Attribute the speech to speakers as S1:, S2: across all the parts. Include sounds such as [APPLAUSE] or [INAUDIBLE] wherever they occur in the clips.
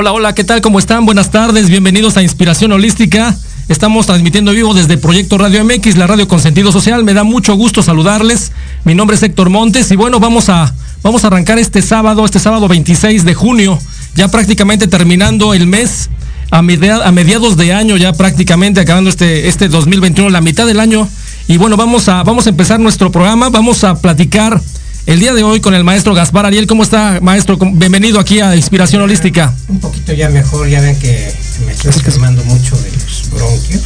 S1: Hola, hola, ¿qué tal? ¿Cómo están? Buenas tardes, bienvenidos a Inspiración Holística. Estamos transmitiendo vivo desde Proyecto Radio MX, la radio con sentido social. Me da mucho gusto saludarles. Mi nombre es Héctor Montes y bueno, vamos a, vamos a arrancar este sábado, este sábado 26 de junio, ya prácticamente terminando el mes, a, mediados de año, ya prácticamente acabando este, este 2021, la mitad del año. Y bueno, vamos a, vamos a empezar nuestro programa, vamos a platicar el día de hoy con el maestro Gaspar Ariel. ¿Cómo está, maestro? Bienvenido aquí a Inspiración Holística.
S2: Un poquito ya mejor, ya ven que me estoy enfermando mucho de los bronquios.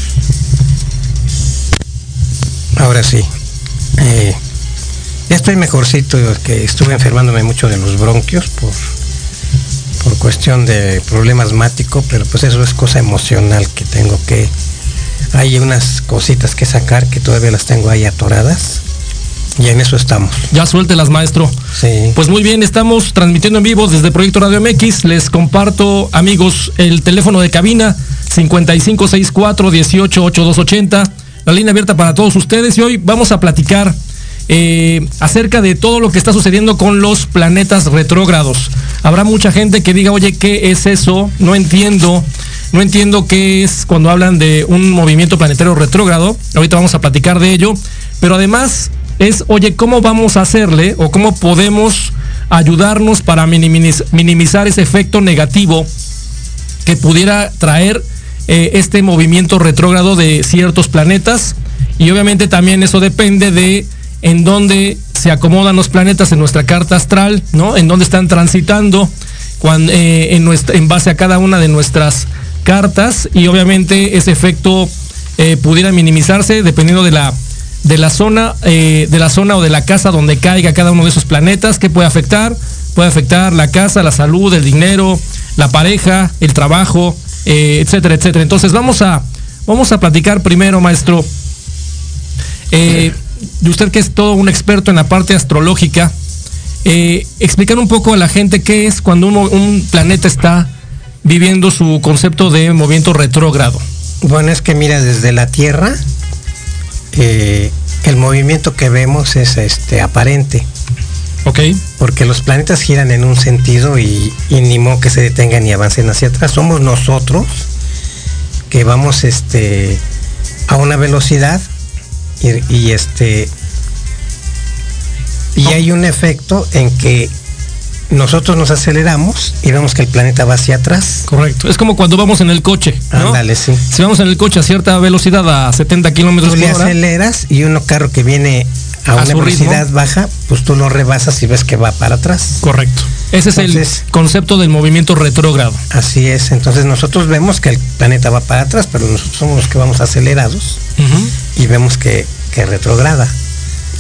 S2: Ahora sí. Eh, ya estoy mejorcito, que estuve enfermándome mucho de los bronquios por, por cuestión de problema asmático, pero pues eso es cosa emocional que tengo que... Hay unas cositas que sacar que todavía las tengo ahí atoradas y en eso estamos.
S1: Ya suéltelas, maestro.
S2: Sí.
S1: Pues muy bien, estamos transmitiendo en vivo desde Proyecto Radio MX. Les comparto, amigos, el teléfono de cabina 5564-188280. La línea abierta para todos ustedes. Y hoy vamos a platicar eh, acerca de todo lo que está sucediendo con los planetas retrógrados. Habrá mucha gente que diga, oye, ¿qué es eso? No entiendo. No entiendo qué es cuando hablan de un movimiento planetario retrógrado. Ahorita vamos a platicar de ello. Pero además es, oye, ¿cómo vamos a hacerle o cómo podemos ayudarnos para minimizar ese efecto negativo que pudiera traer eh, este movimiento retrógrado de ciertos planetas? Y obviamente también eso depende de en dónde se acomodan los planetas en nuestra carta astral, ¿no? En dónde están transitando cuando, eh, en, nuestra, en base a cada una de nuestras cartas y obviamente ese efecto eh, pudiera minimizarse dependiendo de la de la zona, eh, de la zona o de la casa donde caiga cada uno de esos planetas, ¿qué puede afectar? Puede afectar la casa, la salud, el dinero, la pareja, el trabajo, eh, etcétera, etcétera. Entonces vamos a, vamos a platicar primero, maestro. Eh, de usted que es todo un experto en la parte astrológica, explicar un poco a la gente qué es cuando un planeta está viviendo su concepto de movimiento retrógrado.
S2: Bueno, es que mira, desde la Tierra, eh, el movimiento que vemos es este aparente.
S1: Ok.
S2: Porque los planetas giran en un sentido y, ni modo que se detengan y avancen hacia atrás. Somos nosotros que vamos este, a una velocidad y, este y hay un efecto en que nosotros nos aceleramos y vemos que el planeta va hacia atrás.
S1: Correcto. Es como cuando vamos en el coche. ¿no?
S2: sí.
S1: Si vamos en el coche a cierta velocidad, a 70 kilómetros
S2: por hora. aceleras y uno carro que viene a, una velocidad baja, pues tú lo rebasas y ves que va para atrás.
S1: Correcto. Ese es el concepto del movimiento retrógrado.
S2: Así es. Entonces nosotros vemos que el planeta va para atrás, pero nosotros somos los que vamos acelerados y vemos que, que retrograda.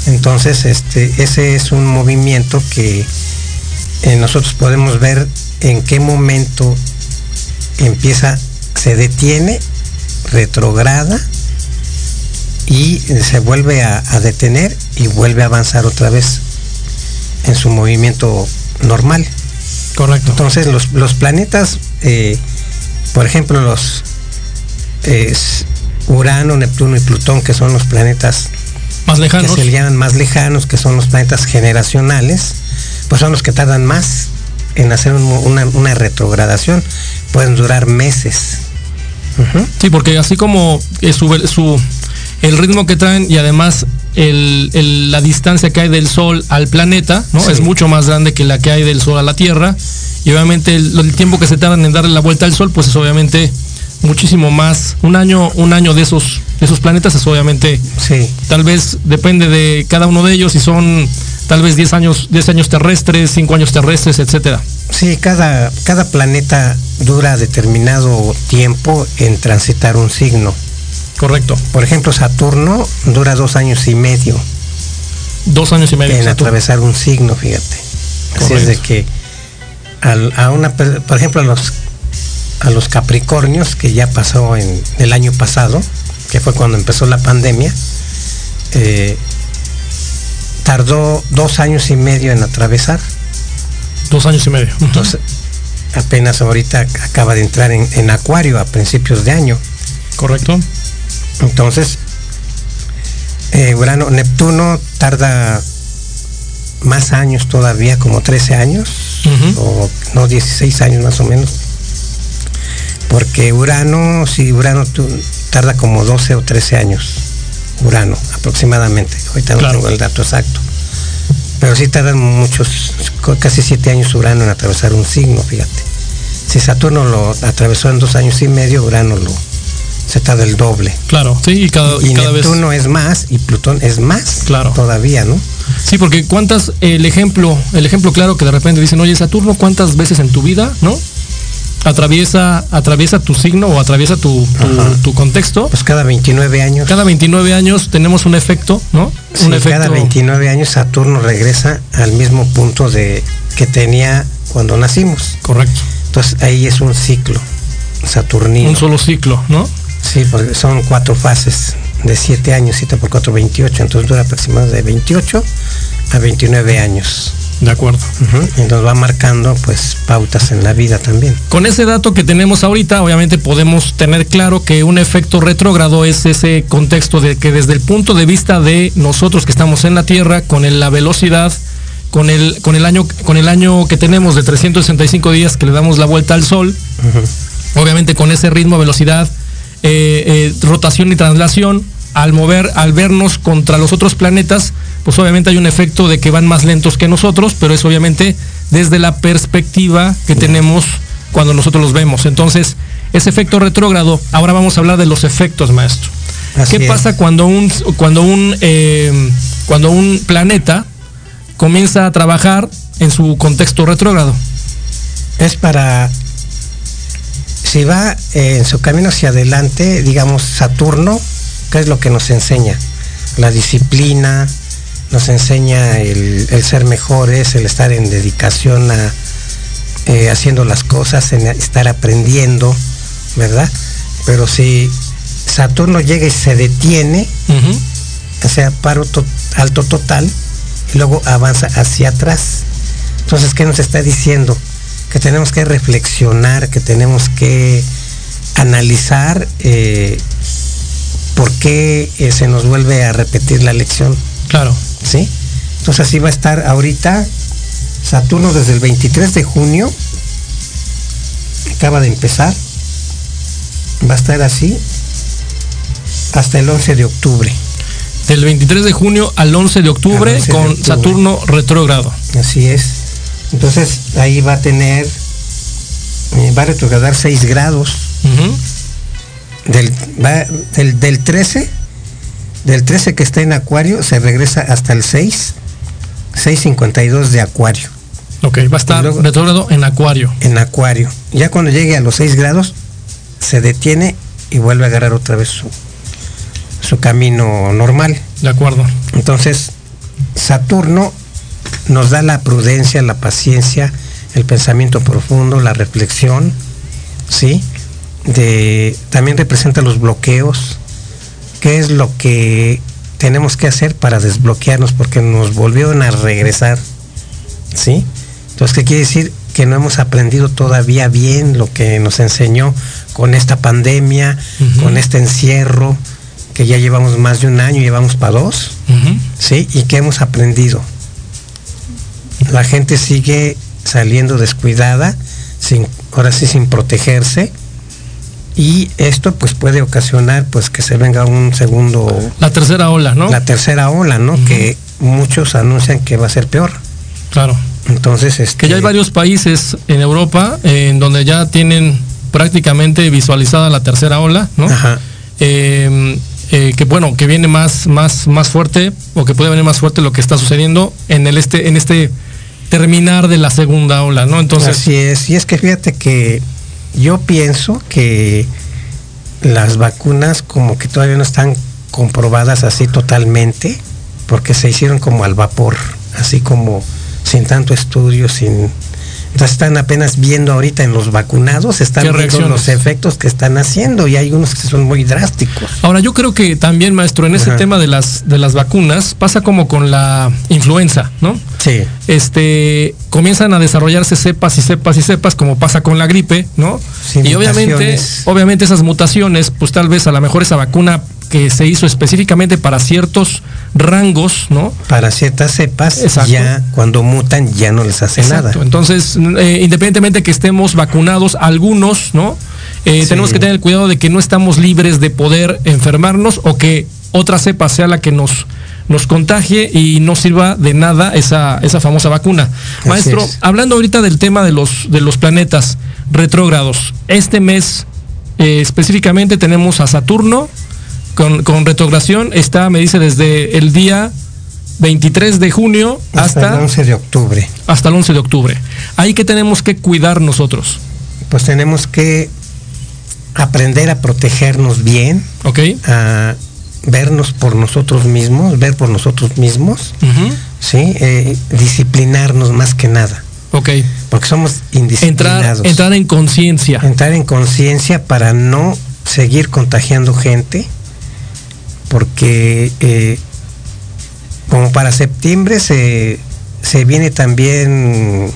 S2: Entonces, este, ese es un movimiento que eh, nosotros podemos ver en qué momento empieza, se detiene, retrograda y se vuelve a, detener y vuelve a avanzar otra vez en su movimiento normal.
S1: Correcto.
S2: Entonces los, planetas, eh, por ejemplo, los Urano, Neptuno y Plutón, que son los planetas
S1: más lejanos.
S2: que se le llaman más lejanos, que son los planetas generacionales, pues son los que tardan más en hacer una, retrogradación. Pueden durar meses.
S1: Sí, porque así como su, su, el ritmo que traen y además la distancia que hay del Sol al planeta, ¿no? Es mucho más grande que la que hay del Sol a la Tierra. y obviamente el, tiempo que se tardan en darle la vuelta al Sol, pues es obviamente muchísimo más. Un año, un año de esos, de esos planetas es obviamente,
S2: sí.
S1: tal vez depende de cada uno de ellos, si son tal vez 10 años, 10 años terrestres, 5 años terrestres, etcétera.
S2: Sí, cada, cada planeta dura determinado tiempo en transitar un signo.
S1: Correcto.
S2: Por ejemplo, Saturno dura dos años y medio.
S1: Dos años y medio.
S2: En atravesar un signo, fíjate. Así es de que a una, por ejemplo, a los, a los Capricornios, que ya pasó en el año pasado, que fue cuando empezó la pandemia, eh, tardó dos años y medio en atravesar.
S1: Dos años y medio.
S2: Entonces, apenas ahorita acaba de entrar en, en Acuario a principios de año.
S1: Correcto.
S2: Entonces, eh, Urano, Neptuno tarda más años todavía, como 13 años, o no, 16 años más o menos. Porque Urano, si Urano tarda como 12 o 13 años, Urano aproximadamente. Ahorita no tengo el dato exacto. Pero sí tardan muchos, casi 7 años Urano en atravesar un signo, fíjate. Si Saturno lo atravesó en dos años y medio, Urano lo, se tarda el doble.
S1: Claro, sí, y cada,
S2: y Neptuno es más y Plutón es más
S1: claro.
S2: todavía, ¿no?
S1: Sí, porque cuántas, el ejemplo, el ejemplo claro que de repente dicen, oye, Saturno, ¿cuántas veces en tu vida, no? Atraviesa, atraviesa tu signo o atraviesa tu, tu, contexto.
S2: Pues cada 29 años.
S1: Cada 29 años tenemos un efecto, ¿no? un efecto...
S2: cada 29 años Saturno regresa al mismo punto de que tenía cuando nacimos.
S1: Correcto.
S2: Entonces ahí es un ciclo saturnino.
S1: Un solo ciclo, ¿no?
S2: Sí, porque son cuatro fases de 7 años, 7 por 4, 28, entonces dura aproximadamente de 28 a 29 años.
S1: De acuerdo.
S2: Y nos va marcando pues pautas en la vida también.
S1: Con ese dato que tenemos ahorita, obviamente podemos tener claro que un efecto retrógrado es ese contexto de que desde el punto de vista de nosotros que estamos en la Tierra, con la velocidad, con el, con el año, con el año que tenemos de 365 días que le damos la vuelta al Sol, obviamente con ese ritmo, velocidad, eh, eh, rotación y traslación, al mover, al vernos contra los otros planetas, pues obviamente hay un efecto de que van más lentos que nosotros, pero es obviamente desde la perspectiva que tenemos cuando nosotros los vemos. Entonces, ese efecto retrógrado, ahora vamos a hablar de los efectos, maestro. ¿Qué pasa cuando un, cuando un, eh, cuando un planeta comienza a trabajar en su contexto retrógrado?
S2: Es para si va eh, en su camino hacia adelante, digamos, Saturno, ¿qué es lo que nos enseña? La disciplina, nos enseña el, ser mejores, el estar en dedicación a eh, haciendo las cosas, en estar aprendiendo, ¿verdad? Pero si Saturno llega y se detiene, o sea, paro alto total, y luego avanza hacia atrás. Entonces, ¿qué nos está diciendo? que tenemos que reflexionar, que tenemos que analizar eh, por qué eh, se nos vuelve a repetir la lección.
S1: Claro.
S2: ¿Sí? Entonces así va a estar ahorita Saturno desde el 23 de junio, acaba de empezar, va a estar así hasta el 11 de octubre.
S1: Del 23 de junio al 11 de octubre, con Saturno retrógrado.
S2: Así es. Entonces ahí va a tener, eh, va a retrogradar 6 grados. Del, del, 13, del 13 que está en Acuario, se regresa hasta el 6, 6.52 de Acuario.
S1: Ok, va a estar retrógrado en Acuario.
S2: En Acuario. Ya cuando llegue a los 6 grados, se detiene y vuelve a agarrar otra vez su, su camino normal.
S1: De acuerdo.
S2: Entonces, Saturno nos da la prudencia, la paciencia, el pensamiento profundo, la reflexión, ¿sí? De, también representa los bloqueos, qué es lo que tenemos que hacer para desbloquearnos porque nos volvieron a regresar, ¿sí? Entonces, ¿qué quiere decir? Que no hemos aprendido todavía bien lo que nos enseñó con esta pandemia, con este encierro, que ya llevamos más de un año, llevamos para dos, ¿sí? Y que hemos aprendido la gente sigue saliendo descuidada, sin, ahora sí sin protegerse. Y esto pues puede ocasionar pues que se venga un segundo...
S1: La tercera ola, ¿no?
S2: La tercera ola, ¿no? Que muchos anuncian que va a ser peor.
S1: Claro.
S2: Entonces, este,
S1: que ya hay varios países en Europa en donde ya tienen prácticamente visualizada la tercera ola, ¿no?
S2: Ajá.
S1: Eh, eh, que bueno, que viene más, más, más fuerte, o que puede venir más fuerte lo que está sucediendo en el este, en este terminar de la segunda ola, ¿no? Entonces.
S2: Así es, y es que fíjate que yo pienso que las vacunas como que todavía no están comprobadas así totalmente, porque se hicieron como al vapor, así como sin tanto estudio, sin entonces están apenas viendo ahorita en los vacunados, están viendo los efectos que están haciendo y hay unos que son muy drásticos.
S1: Ahora yo creo que también, maestro, en ese tema de las de las vacunas pasa como con la influenza, ¿no?
S2: Sí.
S1: Este comienzan a desarrollarse cepas y cepas y cepas, como pasa con la gripe, ¿no? y obviamente, obviamente esas mutaciones, pues tal vez a lo mejor esa vacuna que se hizo específicamente para ciertos rangos, ¿no?
S2: Para ciertas cepas, ya cuando mutan ya no les hace Exacto. nada.
S1: Entonces, eh, independientemente que estemos vacunados, algunos, ¿no? Eh, tenemos que tener cuidado de que no estamos libres de poder enfermarnos o que otra cepa sea la que nos nos contagie y no sirva de nada esa, esa famosa vacuna. Maestro, hablando ahorita del tema de los, de los planetas retrógrados, este mes eh, específicamente tenemos a Saturno, con, con retrogradación está, me dice, desde el día 23 de junio hasta,
S2: el 11 de octubre.
S1: Hasta el 11 de octubre. Ahí que tenemos que cuidar nosotros.
S2: Pues tenemos que aprender a protegernos bien.
S1: Ok.
S2: A vernos por nosotros mismos, ver por nosotros mismos. Sí. Eh, disciplinarnos más que nada.
S1: Ok.
S2: Porque somos indisciplinados.
S1: Entrar, entrar en conciencia.
S2: Entrar en conciencia para no seguir contagiando gente porque eh, como para septiembre se, viene también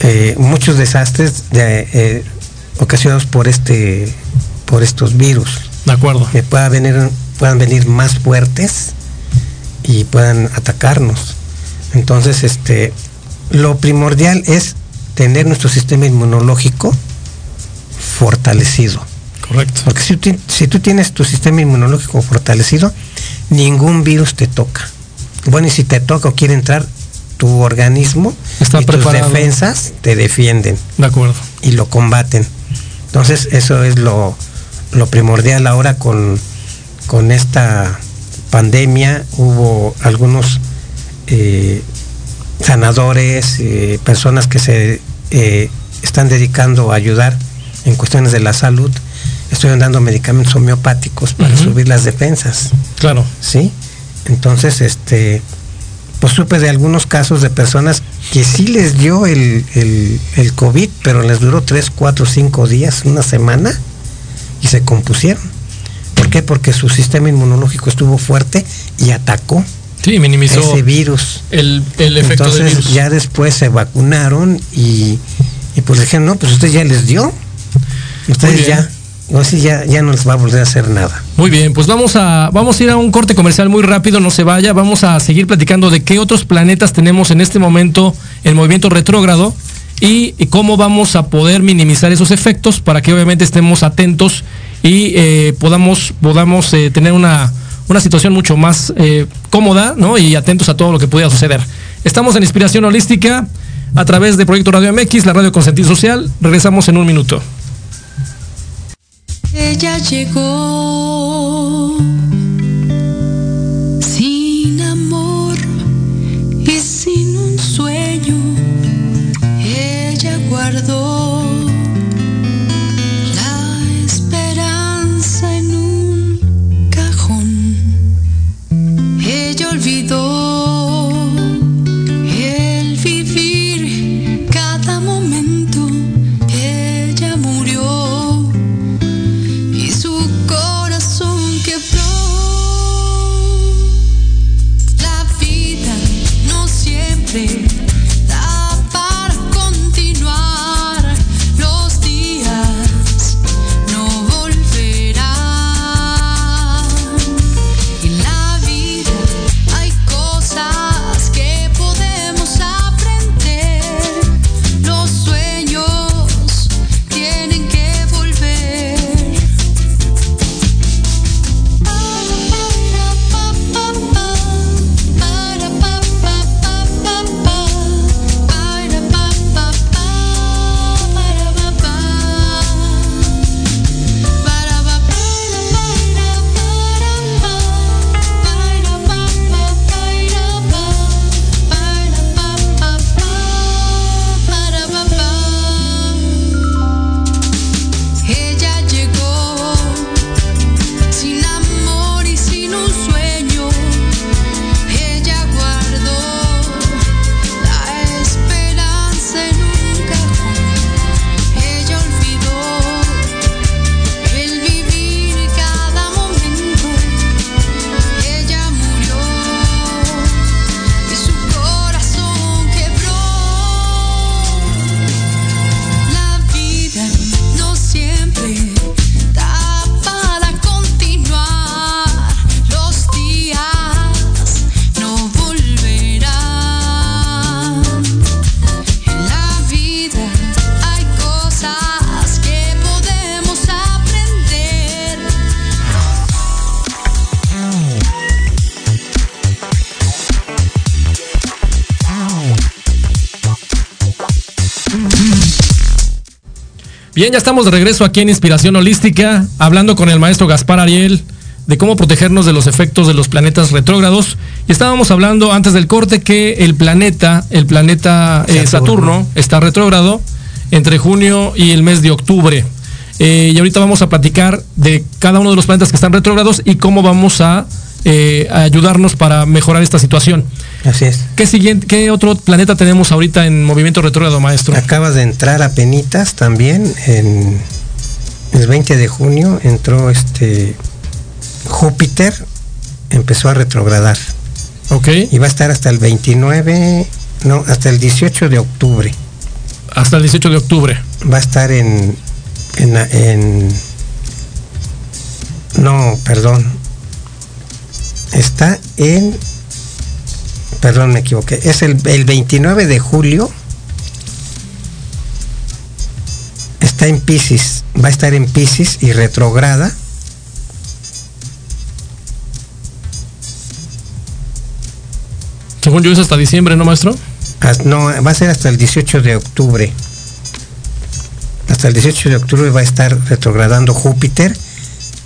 S2: eh, muchos desastres eh, ocasionados por este por estos virus.
S1: De acuerdo.
S2: Que pueda venir, puedan venir más fuertes y puedan atacarnos. Entonces, este, lo primordial es tener nuestro sistema inmunológico fortalecido.
S1: Correcto.
S2: Porque si, si tú tienes tu sistema inmunológico fortalecido, ningún virus te toca. Bueno, y si te toca o quiere entrar, tu organismo
S1: Está
S2: y tus defensas te defienden.
S1: De acuerdo.
S2: Y lo combaten. Entonces, eso es lo, primordial ahora con, con esta pandemia. Hubo algunos eh, sanadores, eh, personas que se eh, están dedicando a ayudar en cuestiones de la salud estoy dando medicamentos homeopáticos para subir las defensas.
S1: Claro.
S2: ¿Sí? Entonces, este, pues supe de algunos casos de personas que sí les dio el, el, COVID, pero les duró 3, 4, 5 días, una semana, y se compusieron. ¿Por qué? Porque su sistema inmunológico estuvo fuerte y atacó.
S1: Sí, minimizó
S2: ese virus.
S1: El, el efecto
S2: Entonces,
S1: del virus.
S2: ya después se vacunaron y, y pues dijeron, no, pues usted ya les dio. Ustedes ya no, sí, ya, ya no les va a volver a hacer nada.
S1: Muy bien, pues vamos a, vamos a ir a un corte comercial muy rápido, no se vaya. Vamos a seguir platicando de qué otros planetas tenemos en este momento en movimiento retrógrado y cómo vamos a poder minimizar esos efectos para que obviamente estemos atentos y eh, podamos, podamos eh, tener una, una, situación mucho más eh, cómoda ¿no? y atentos a todo lo que pueda suceder. Estamos en Inspiración Holística a través de Proyecto Radio MX, la radio con sentido social. Regresamos en un minuto.
S3: Ella llegó sin amor y sin un sueño. Ella guardó
S1: Bien, ya estamos de regreso aquí en Inspiración Holística, hablando con el maestro Gaspar Ariel de cómo protegernos de los efectos de los planetas retrógrados. Y estábamos hablando antes del corte que el planeta, el planeta eh, Saturno. está retrógrado entre junio y el mes de octubre. Eh, y ahorita vamos a platicar de cada uno de los planetas que están retrógrados y cómo vamos a, eh, ayudarnos para mejorar esta situación.
S2: Así es.
S1: ¿Qué, siguiente, ¿Qué otro planeta tenemos ahorita en movimiento retrógrado, maestro?
S2: Acabas de entrar a Penitas también en el 20 de junio entró este Júpiter empezó a retrogradar.
S1: Ok.
S2: Y va a estar hasta el 29, no, hasta el 18 de octubre.
S1: Hasta el 18 de octubre.
S2: Va a estar en, en, en no, perdón. Está en, perdón, me equivoqué. Es el, el 29 de julio. Está en Pisces. Va a estar en Pisces y retrograda
S1: Según yo es hasta diciembre, ¿no, maestro?
S2: No, va a ser hasta el 18 de octubre. Hasta el 18 de octubre va a estar retrogradando Júpiter,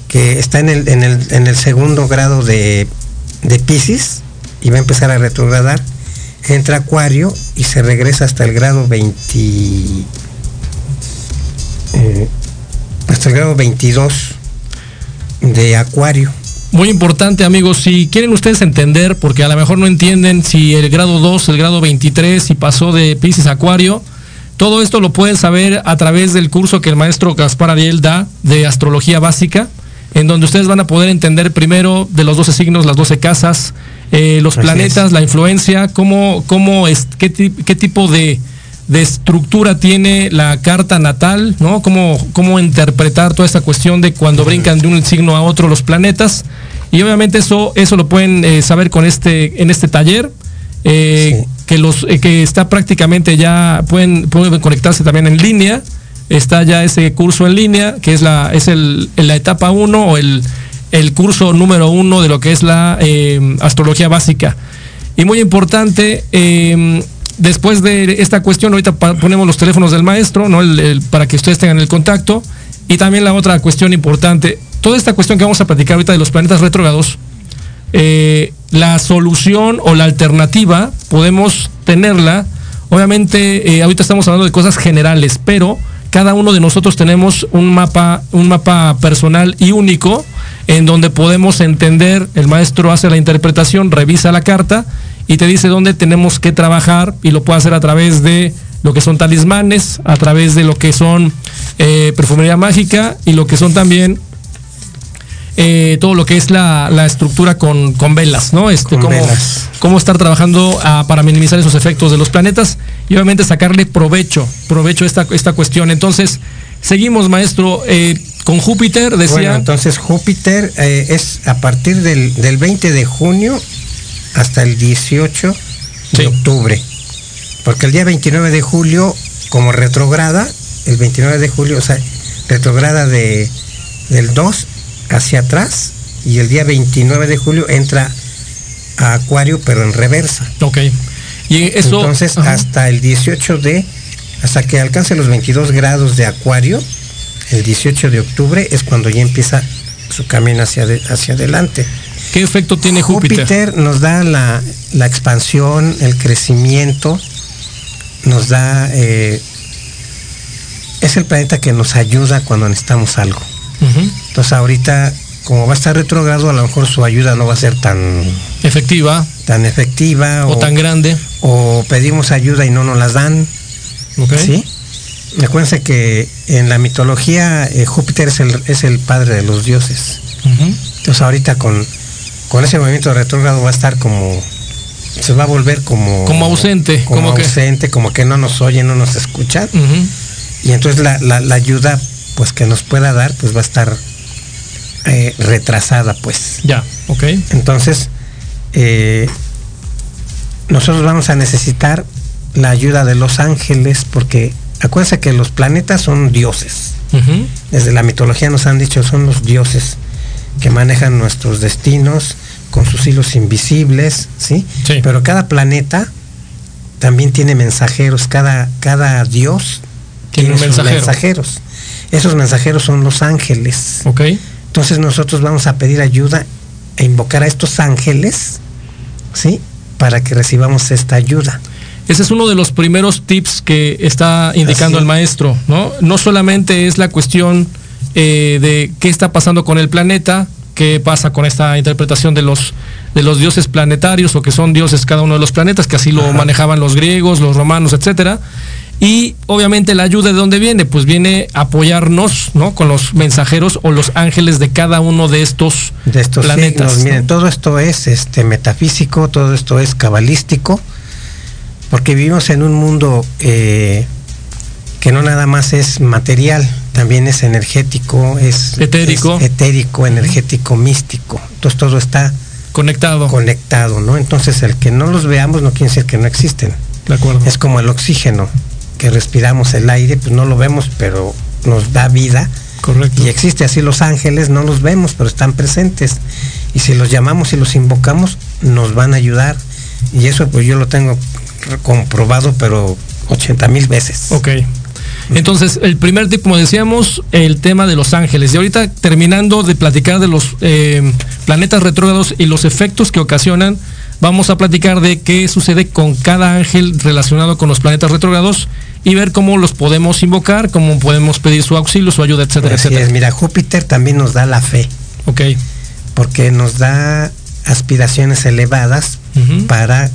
S2: que está en el, en el, segundo grado de, de Pisces y va a empezar a retrogradar. Entra Acuario y se regresa hasta el grado 20. Eh, hasta el grado 22 de Acuario.
S1: Muy importante, amigos, si quieren ustedes entender, porque a lo mejor no entienden si el grado 2, el grado 23, si pasó de Pisces a Acuario, todo esto lo pueden saber a través del curso que el maestro Gaspar Ariel da de astrología básica, en donde ustedes van a poder entender primero de los 12 signos, las 12 casas, eh, los planetas, la influencia, cómo, cómo es, qué, qué tipo de, de estructura tiene la carta natal, ¿no? Cómo, cómo interpretar toda esta cuestión de cuando brincan de un signo a otro los planetas. Y obviamente eso, eso lo pueden eh, saber con este, en este taller. Eh, que los eh, que está prácticamente ya pueden, pueden conectarse también en línea. Está ya ese curso en línea, que es la, es el, la etapa 1 o el, el curso número uno de lo que es la astrología básica. Y muy importante, después de esta cuestión, ahorita ponemos los teléfonos del maestro, ¿no? para que ustedes tengan el contacto. Y también la otra cuestión importante, toda esta cuestión que vamos a platicar ahorita de los planetas retrógrados, eh, la solución o la alternativa podemos tenerla. Obviamente, eh, ahorita estamos hablando de cosas generales, pero cada uno de nosotros tenemos un mapa, un mapa personal y único en donde podemos entender, el maestro hace la interpretación, revisa la carta y te dice dónde tenemos que trabajar y lo puede hacer a través de lo que son talismanes, a través de lo que son eh, perfumería mágica y lo que son también eh, todo lo que es la, estructura con, velas, ¿no? Este, cómo, cómo, estar trabajando ah, para minimizar esos efectos de los planetas y obviamente sacarle provecho, provecho a esta, esta cuestión. Entonces, seguimos, maestro, eh, con Júpiter, decía. Bueno,
S2: entonces Júpiter es a partir del, del 20 de junio hasta el 18 de octubre. Porque el día 29 de julio, como retrograda, el 29 de julio, o sea, retrograda de, del 2 hacia atrás, y el día 29 de julio entra a Acuario, pero en reversa.
S1: Ok. Y eso.
S2: Entonces, hasta el 18 de. Hasta que alcance los 22 grados de Acuario, el 18 de octubre es cuando ya empieza su camino hacia, hacia adelante.
S1: ¿Qué efecto tiene Júpiter?
S2: Júpiter nos da la, expansión, el crecimiento, nos da... Eh, es el planeta que nos ayuda cuando necesitamos algo. Entonces ahorita, como va a estar retrogrado, a lo mejor su ayuda no va a ser tan...
S1: Efectiva.
S2: Tan efectiva.
S1: O, tan grande.
S2: O pedimos ayuda y no nos las dan.
S1: Okay.
S2: ¿Sí? Acuérdense que en la mitología eh, Júpiter es el, es el padre de los dioses. Entonces ahorita con con ese movimiento retrógrado va a estar como se va a volver como
S1: como ausente
S2: como, ausente como que no nos oye no nos escucha. Y entonces la, ayuda pues que nos pueda dar pues va a estar eh, retrasada pues.
S1: Ya ok.
S2: Entonces eh, nosotros vamos a necesitar la ayuda de los ángeles porque acuérdense que los planetas son dioses desde la mitología nos han dicho son los dioses que manejan nuestros destinos con sus hilos invisibles, ¿sí? Pero cada planeta también tiene mensajeros, cada, cada dios tiene, mensajeros. Esos mensajeros son los ángeles.
S1: Ok.
S2: Entonces nosotros vamos a pedir ayuda e invocar a estos ángeles, ¿sí? Para que recibamos esta ayuda.
S1: Ese es uno de los primeros tips que está indicando el
S2: es.
S1: maestro, ¿no? No solamente es la cuestión eh, de qué está pasando con el planeta, qué pasa con esta interpretación de los de los dioses planetarios o que son dioses cada uno de los planetas, que así lo
S2: Ajá.
S1: manejaban los griegos, los romanos, etcétera. Y obviamente la ayuda de dónde viene, pues viene a apoyarnos, ¿no? Con los mensajeros o los ángeles de cada uno de estos,
S2: de estos
S1: planetas.
S2: signos.
S1: ¿no?
S2: Miren, todo esto es este metafísico, todo esto es cabalístico, porque vivimos en un mundo eh, que no nada más es material, también es energético, es
S1: Etérico.
S2: es etérico, energético, místico. Entonces todo está
S1: Conectado.
S2: conectado, ¿no? Entonces el que no los veamos no quiere decir que no existen.
S1: de acuerdo.
S2: Es como el oxígeno, que respiramos el aire, pues no lo vemos, pero nos da vida.
S1: Correcto.
S2: Y existe así los ángeles, no los vemos, pero están presentes. Y si los llamamos y los invocamos, nos van a ayudar. Y eso pues yo lo tengo comprobado, pero 80 mil veces.
S1: Ok. Entonces, el primer tip, como decíamos, el tema de los ángeles. Y ahorita terminando de platicar de los eh, planetas retrógrados y los efectos que ocasionan, vamos a platicar de qué sucede con cada ángel relacionado con los planetas retrógrados y ver cómo los podemos invocar, cómo podemos pedir su auxilio, su ayuda, etcétera,
S2: Así
S1: etcétera.
S2: es, mira, Júpiter también nos da la fe,
S1: Ok.
S2: porque nos da aspiraciones elevadas para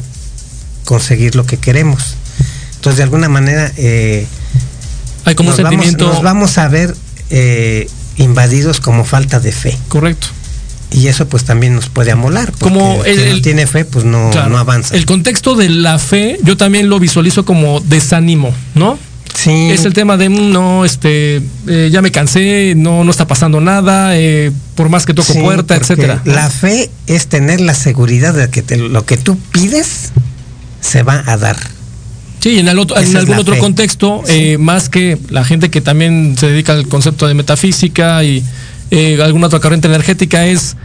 S2: conseguir lo que queremos. Entonces, de alguna manera, eh,
S1: Hay como un
S2: nos, vamos,
S1: sentimiento.
S2: nos vamos a ver eh, invadidos como falta de fe.
S1: Correcto.
S2: Y eso pues también nos puede amolar.
S1: Como
S2: el, que no tiene fe, pues no,
S1: Claro.
S2: no avanza.
S1: El contexto de la fe, yo también lo visualizo como desánimo, ¿no?
S2: sí,
S1: Es el tema de "Mm, no, este, eh, ya me cansé, no, no está pasando nada, eh, por más que toco
S2: sí,
S1: puerta, etcétera.
S2: La fe es tener la seguridad de que te- lo que tú pides se va a dar.
S1: Sí, en, el otro- en algún otro
S2: fe.
S1: contexto,
S2: Sí.
S1: eh, más que la gente que también se dedica al concepto de metafísica y eh, alguna otra corriente energética, es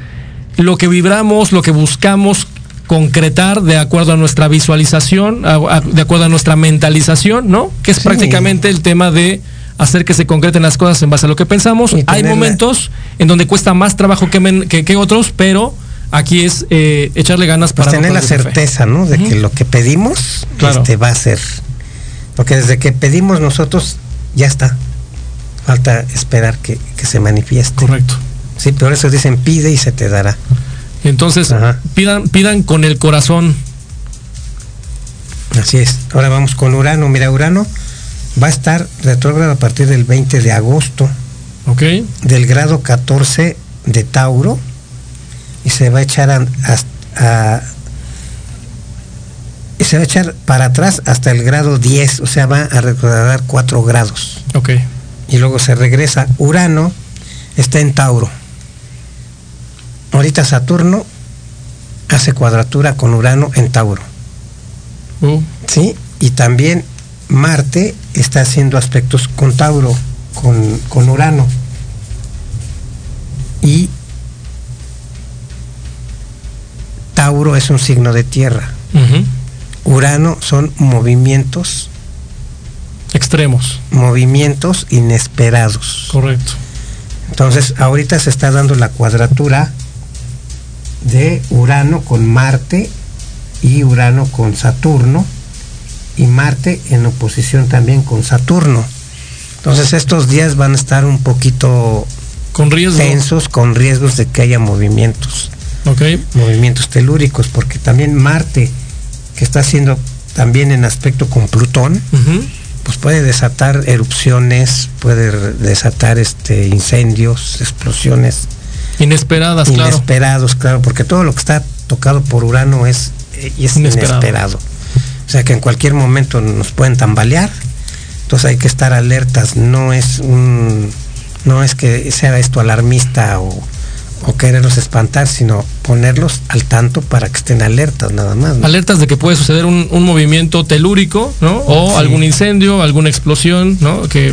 S1: lo que vibramos, lo que buscamos concretar de acuerdo a nuestra visualización, a- a- de acuerdo a nuestra mentalización, ¿no? Que es
S2: Sí.
S1: prácticamente el tema de hacer que se concreten las cosas en base a lo que pensamos. Hay momentos en donde cuesta más trabajo que, men- que, que otros, pero aquí es eh, echarle ganas
S2: Pues
S1: para
S2: tener la
S1: fe.
S2: certeza, ¿no? De que lo que pedimos
S1: Claro.
S2: este, va a ser. Porque desde que pedimos nosotros, ya está. Falta esperar que, que se manifieste.
S1: Correcto.
S2: Sí, por eso dicen pide y se te dará.
S1: Entonces,
S2: Ajá.
S1: pidan, pidan con el corazón.
S2: Así es. Ahora vamos con Urano. Mira, Urano va a estar retrógrado a partir del 20 de agosto,
S1: ¿Ok?
S2: del grado 14 de Tauro, y se va a echar a, a- a- y se va a echar para atrás hasta el grado 10, o sea, va a retrogradar 4 grados.
S1: Ok.
S2: Y luego se regresa. Urano está en Tauro. Ahorita Saturno hace cuadratura con Urano en Tauro.
S1: Uh,
S2: ¿sí? Y también Marte está haciendo aspectos con Tauro, con, con Urano. Y Tauro es un signo de tierra. Urano son movimientos,
S1: Extremos.
S2: movimientos inesperados.
S1: Correcto.
S2: Entonces, ahorita se está dando la cuadratura de Urano con Marte y Urano con Saturno y Marte en oposición también con Saturno. Entonces, estos días van a estar un poquito
S1: Con riesgo.
S2: tensos con riesgos de que haya movimientos, Movimientos telúricos, porque también Marte, que está haciendo también en aspecto con Plutón, pues puede desatar erupciones, puede desatar este incendios, explosiones
S1: Inesperadas,
S2: inesperados, claro. porque todo lo que está tocado por Urano es, eh, es
S1: Inesperado.
S2: inesperado. O sea que en cualquier momento nos pueden tambalear, entonces hay que estar alertas, no es un no es que sea esto alarmista o, o quererlos espantar, sino ponerlos al tanto para que estén alertas nada más. ¿no?
S1: Alertas de que puede suceder un, un movimiento telúrico, ¿no? O
S2: Sí.
S1: algún incendio, alguna explosión, ¿no? Que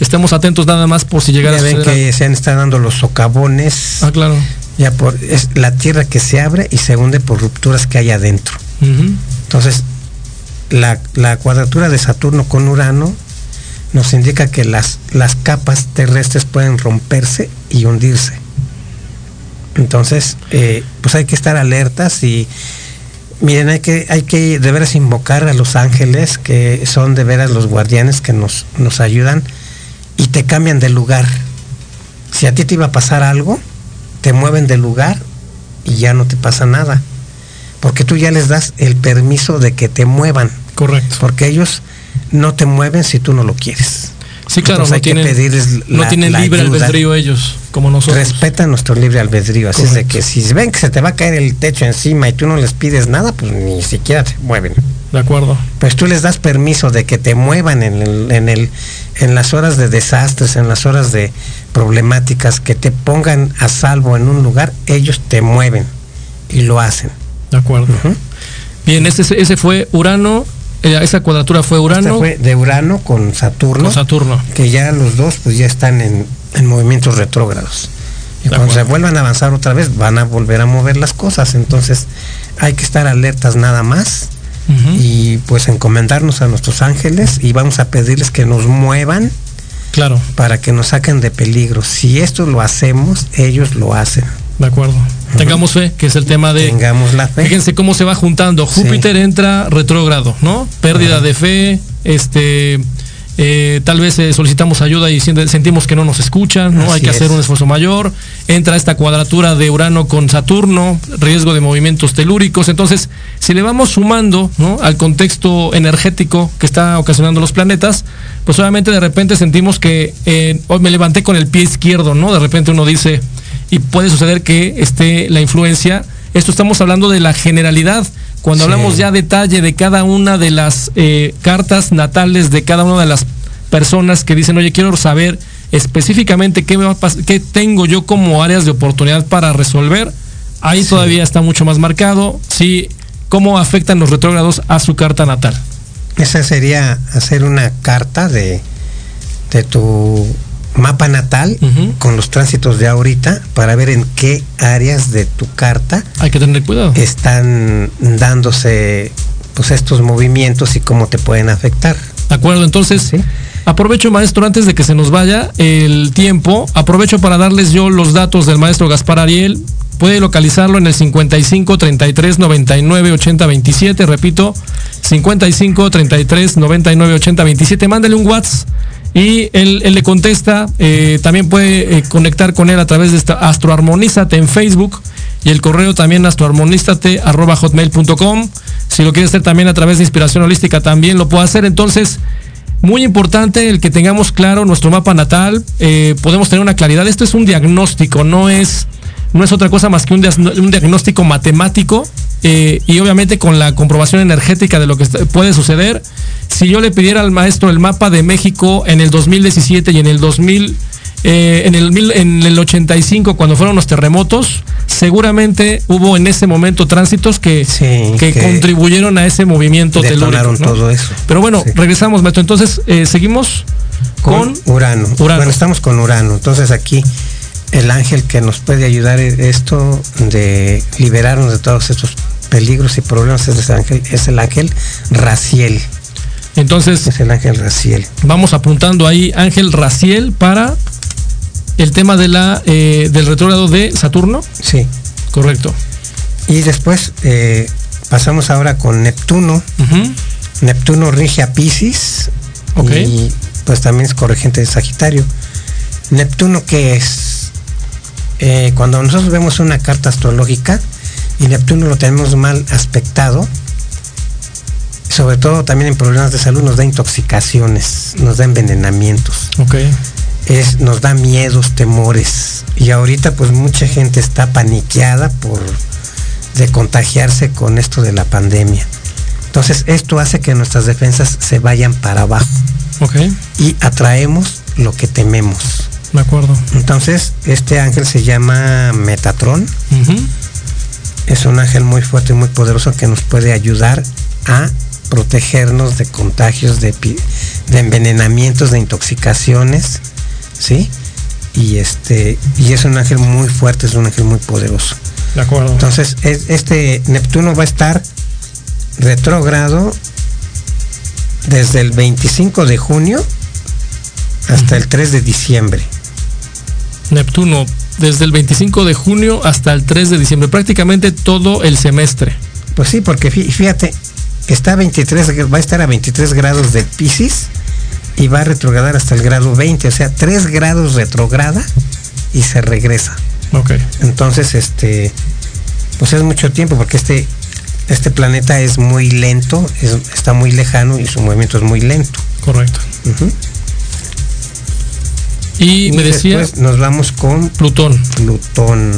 S1: estemos atentos nada más por si llegara
S2: ya
S1: a
S2: ven
S1: suceder.
S2: que se han estado dando los socavones.
S1: Ah, claro.
S2: Ya por es la tierra que se abre y se hunde por rupturas que hay adentro. Entonces, la, la cuadratura de Saturno con Urano nos indica que las, las capas terrestres pueden romperse y hundirse. Entonces, eh, pues hay que estar alertas y miren, hay que, hay que de veras invocar a los ángeles, que son de veras los guardianes que nos, nos ayudan y te cambian de lugar. Si a ti te iba a pasar algo, te mueven de lugar y ya no te pasa nada. Porque tú ya les das el permiso de que te muevan.
S1: Correcto.
S2: Porque ellos no te mueven si tú no lo quieres.
S1: Sí, claro, no tienen, no tienen libre albedrío ellos, como nosotros.
S2: Respetan nuestro libre albedrío, así es de que si ven que se te va a caer el techo encima y tú no les pides nada, pues ni siquiera te mueven.
S1: De acuerdo.
S2: Pues tú les das permiso de que te muevan en el, en el, en las horas de desastres, en las horas de problemáticas, que te pongan a salvo en un lugar, ellos te mueven y lo hacen.
S1: De acuerdo. Bien, ese, ese fue Urano, esa cuadratura fue Urano.
S2: fue de Urano con Saturno.
S1: Con Saturno.
S2: Que ya los dos pues ya están en, movimientos retrógrados. Y cuando se vuelvan a avanzar otra vez, van a volver a mover las cosas. Entonces hay que estar alertas nada más. Y pues encomendarnos a nuestros ángeles y vamos a pedirles que nos muevan.
S1: Claro.
S2: Para que nos saquen de peligro. Si esto lo hacemos, ellos lo hacen.
S1: De acuerdo. Tengamos fe, que es el tema de.
S2: Tengamos la fe.
S1: Fíjense cómo se va juntando. Júpiter entra retrógrado, ¿no? Pérdida de fe, este. Eh, tal vez eh, solicitamos ayuda y sentimos que no nos escuchan, ¿no? Hay que hacer un esfuerzo mayor. Entra esta cuadratura de Urano con Saturno, riesgo de movimientos telúricos. Entonces, si le vamos sumando ¿no? al contexto energético que está ocasionando los planetas, pues obviamente de repente sentimos que eh, hoy me levanté con el pie izquierdo, ¿no? De repente uno dice, y puede suceder que esté la influencia. Esto estamos hablando de la generalidad. Cuando hablamos ya detalle de cada una de las eh, cartas natales de cada una de las personas que dicen, oye, quiero saber específicamente qué, me va qué tengo yo como áreas de oportunidad para resolver, ahí todavía está mucho más marcado. Sí, cómo afectan los retrógrados a su carta natal.
S2: Esa sería hacer una carta de, de tu mapa natal con los tránsitos de ahorita para ver en qué áreas de tu carta
S1: hay que tener cuidado.
S2: están dándose pues estos movimientos y cómo te pueden afectar.
S1: De acuerdo entonces aprovecho maestro antes de que se nos vaya el tiempo aprovecho para darles yo los datos del maestro Gaspar Ariel. Puede localizarlo en el 55 33 99 80 27 repito 55 33 99 80 27 mándale un WhatsApp y él, le contesta, eh, también puede eh, conectar con él a través de esta astroarmonízate en Facebook y el correo también astroarmonízate. Si lo quiere hacer también a través de Inspiración Holística también lo puede hacer. Entonces, muy importante el que tengamos claro nuestro mapa natal, eh, podemos tener una claridad. Esto es un diagnóstico, no es, no es otra cosa más que un, un diagnóstico matemático y obviamente con la comprobación energética de lo que puede suceder si yo le pidiera al maestro el mapa de México en el 2017 y en el 2000, eh, en, el, en el 85, cuando fueron los terremotos, seguramente hubo en ese momento tránsitos que, que, contribuyeron a ese movimiento telúrico.
S2: todo eso.
S1: Pero bueno, regresamos, maestro. Entonces, eh, seguimos con,
S2: Urano. Urano. Bueno, estamos con Urano. Entonces aquí el ángel que nos puede ayudar esto de liberarnos de todos estos peligros y problemas es el ángel, es el ángel Raciel.
S1: Entonces.
S2: Es el Ángel Raciel.
S1: Vamos apuntando ahí Ángel Raciel para el tema de la, eh, del retrógrado de Saturno.
S2: Sí.
S1: Correcto.
S2: Y después eh, pasamos ahora con Neptuno. Neptuno rige a Pisces. Y pues también es corregente de Sagitario. Neptuno, ¿qué es? Eh, cuando nosotros vemos una carta astrológica y Neptuno lo tenemos mal aspectado, sobre todo también en problemas de salud nos da intoxicaciones, nos da envenenamientos. Es, nos da miedos, temores. Y ahorita pues mucha gente está paniqueada por de contagiarse con esto de la pandemia. Entonces esto hace que nuestras defensas se vayan para abajo. Y atraemos lo que tememos.
S1: De acuerdo.
S2: Entonces, este ángel se llama Metatron. Es un ángel muy fuerte y muy poderoso que nos puede ayudar a protegernos de contagios, de, de envenenamientos, de intoxicaciones, ¿sí? Y este, y es un ángel muy fuerte, es un ángel muy poderoso.
S1: De acuerdo.
S2: Entonces, este Neptuno va a estar retrógrado desde el 25 de junio hasta el 3 de diciembre.
S1: Neptuno, desde el 25 de junio hasta el 3 de diciembre, prácticamente todo el semestre.
S2: Pues sí, porque fíjate, está a 23, va a estar a 23 grados de Pisces y va a retrogradar hasta el grado 20, o sea, 3 grados retrograda y se regresa.
S1: Ok.
S2: Entonces, este, pues es mucho tiempo porque este, este planeta es muy lento, está muy lejano y su movimiento es muy lento.
S1: Correcto. Y, me decía.
S2: nos vamos con
S1: Plutón.
S2: Plutón.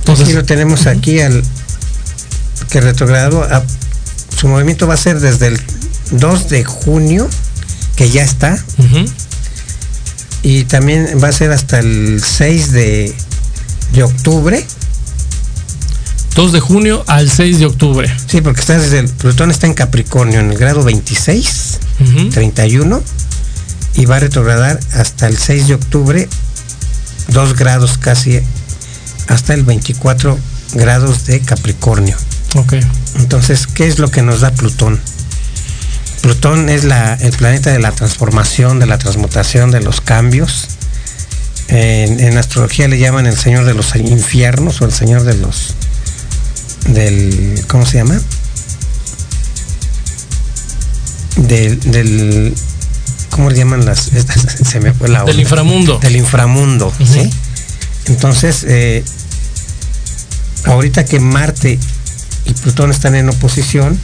S2: Entonces lo tenemos aquí al que retrogradado. su movimiento va a ser desde el 2 de junio, que ya está. Y también va a ser hasta el 6 de, de octubre.
S1: 2 de junio al 6 de octubre.
S2: Sí, porque está desde el Plutón está en Capricornio en el grado 26, 31 y va a retrogradar hasta el 6 de octubre, 2 grados casi hasta el 24 grados de Capricornio.
S1: Ok.
S2: Entonces, ¿qué es lo que nos da Plutón? Plutón es la, el planeta de la transformación, de la transmutación, de los cambios. En, en astrología le llaman el señor de los infiernos o el señor de los del, ¿cómo se llama? Del, del ¿cómo le llaman las? [LAUGHS] se me fue la
S1: Del inframundo.
S2: Del inframundo, ¿sí? Entonces, eh, ahorita que Marte y Plutón están en oposición,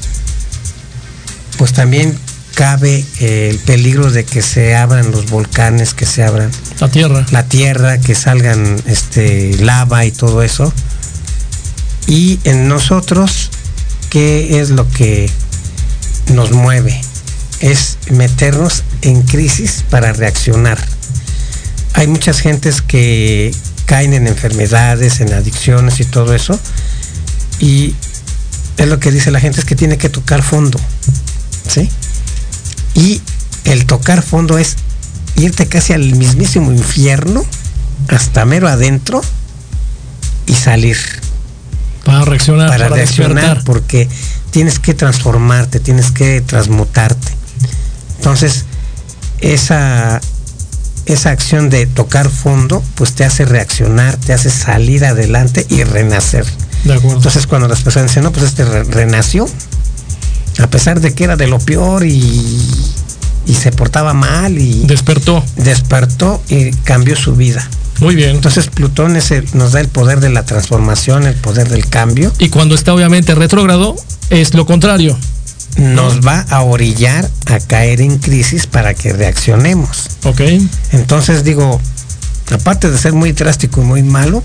S2: pues también cabe el peligro de que se abran los volcanes, que se abran
S1: la tierra,
S2: la tierra, que salgan este lava y todo eso y en nosotros, ¿qué es lo que nos mueve? Es meternos en crisis para reaccionar. Hay muchas gentes que caen en enfermedades, en adicciones y todo eso. Y es lo que dice la gente, es que tiene que tocar fondo. ¿Sí? Y el tocar fondo es irte casi al mismísimo infierno, hasta mero adentro, y salir.
S1: Para reaccionar.
S2: Para, reaccionar, porque tienes que transformarte, tienes que transmutarte. Entonces, esa, esa acción de tocar fondo, pues te hace reaccionar, te hace salir adelante y renacer.
S1: De acuerdo.
S2: Entonces, cuando las personas dicen, no, pues este renació, a pesar de que era de lo peor y, y se portaba mal y...
S1: Despertó.
S2: Despertó y cambió su vida.
S1: Muy bien.
S2: Entonces Plutón nos da el poder de la transformación, el poder del cambio.
S1: Y cuando está obviamente retrógrado, es lo contrario.
S2: Nos va a orillar a caer en crisis para que reaccionemos.
S1: Ok.
S2: Entonces digo, aparte de ser muy drástico y muy malo,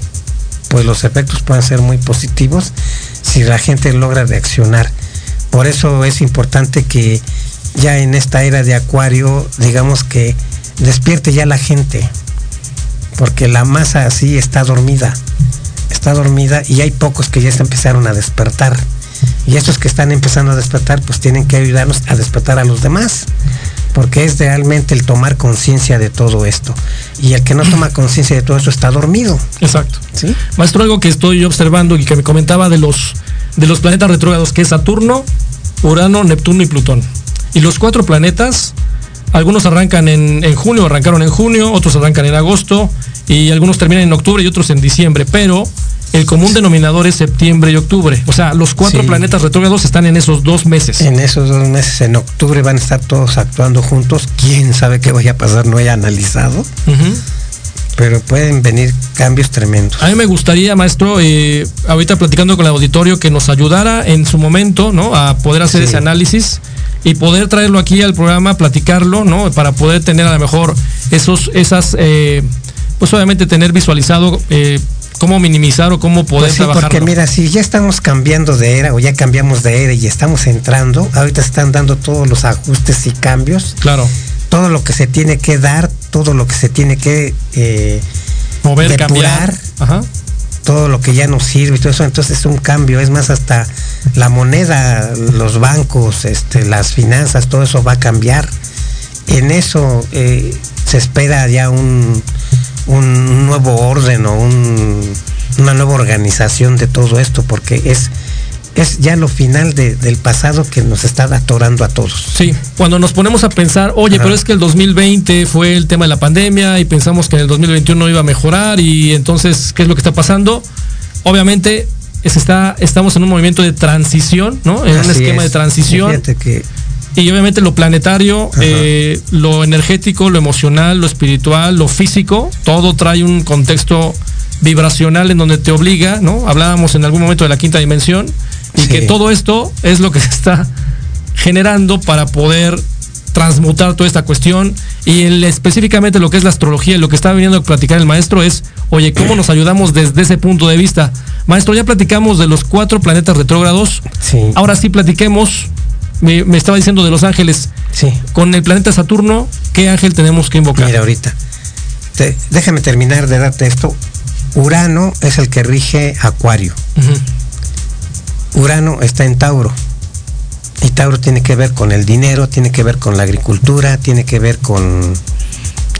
S2: pues los efectos pueden ser muy positivos si la gente logra reaccionar. Por eso es importante que ya en esta era de acuario, digamos que despierte ya la gente porque la masa así está dormida, está dormida y hay pocos que ya se empezaron a despertar. Y estos que están empezando a despertar, pues tienen que ayudarnos a despertar a los demás, porque es realmente el tomar conciencia de todo esto. Y el que no toma [CLEARS THROAT] conciencia de todo esto está dormido.
S1: Exacto.
S2: ¿Sí?
S1: Maestro, algo que estoy observando y que me comentaba de los, de los planetas retrógrados, que es Saturno, Urano, Neptuno y Plutón. Y los cuatro planetas algunos arrancan en, junio, arrancaron en junio, otros arrancan en agosto y algunos terminan en octubre y otros en diciembre, pero el común denominador es septiembre y octubre. O sea, los cuatro planetas retrógrados están en esos dos meses.
S2: En esos dos meses, en octubre van a estar todos actuando juntos. ¿Quién sabe qué vaya a pasar? No he analizado. Pero pueden venir cambios tremendos.
S1: A mí me gustaría, maestro, eh, ahorita platicando con el auditorio, que nos ayudara en su momento, ¿no? A poder hacer ese análisis y poder traerlo aquí al programa, platicarlo, ¿no? Para poder tener a lo mejor esos, esas, eh, pues obviamente tener visualizado eh, cómo minimizar o cómo poder pues sí,
S2: Porque mira, si ya estamos cambiando de era o ya cambiamos de era y estamos entrando, ahorita están dando todos los ajustes y cambios.
S1: Claro.
S2: Todo lo que se tiene que dar, todo lo que se tiene que eh,
S1: mover, cambiar.
S2: Ajá todo lo que ya nos sirve y todo eso, entonces es un cambio, es más hasta la moneda, los bancos, este, las finanzas, todo eso va a cambiar. En eso eh, se espera ya un, un nuevo orden o una nueva organización de todo esto, porque es, es ya lo final del pasado que nos está atorando a todos.
S1: Sí, cuando nos ponemos a pensar, oye, pero es que el 2020 fue el tema de la pandemia y pensamos que en el 2021 iba a mejorar y entonces, ¿qué es lo que está pasando? Obviamente está, estamos en un movimiento de transición, ¿no? En un esquema de transición.
S2: Que...
S1: Y obviamente lo planetario, eh, lo energético, lo emocional, lo espiritual, lo físico, todo trae un contexto vibracional en donde te obliga, ¿no? Hablábamos en algún momento de la quinta dimensión y que todo esto es lo que se está generando para poder transmutar toda esta cuestión y específicamente lo que es la astrología, lo que está viniendo a platicar el maestro es, oye, ¿cómo nos ayudamos desde ese punto de vista? Maestro, ya platicamos de los cuatro planetas retrógrados.
S2: Sí.
S1: Ahora sí platiquemos, me, estaba diciendo de los ángeles.
S2: Sí.
S1: Con el planeta Saturno, ¿qué ángel tenemos que invocar?
S2: Mira, ahorita. déjame terminar de darte esto. Urano es el que rige Acuario. Urano está en Tauro. Y Tauro tiene que ver con el dinero, tiene que ver con la agricultura, tiene que ver con,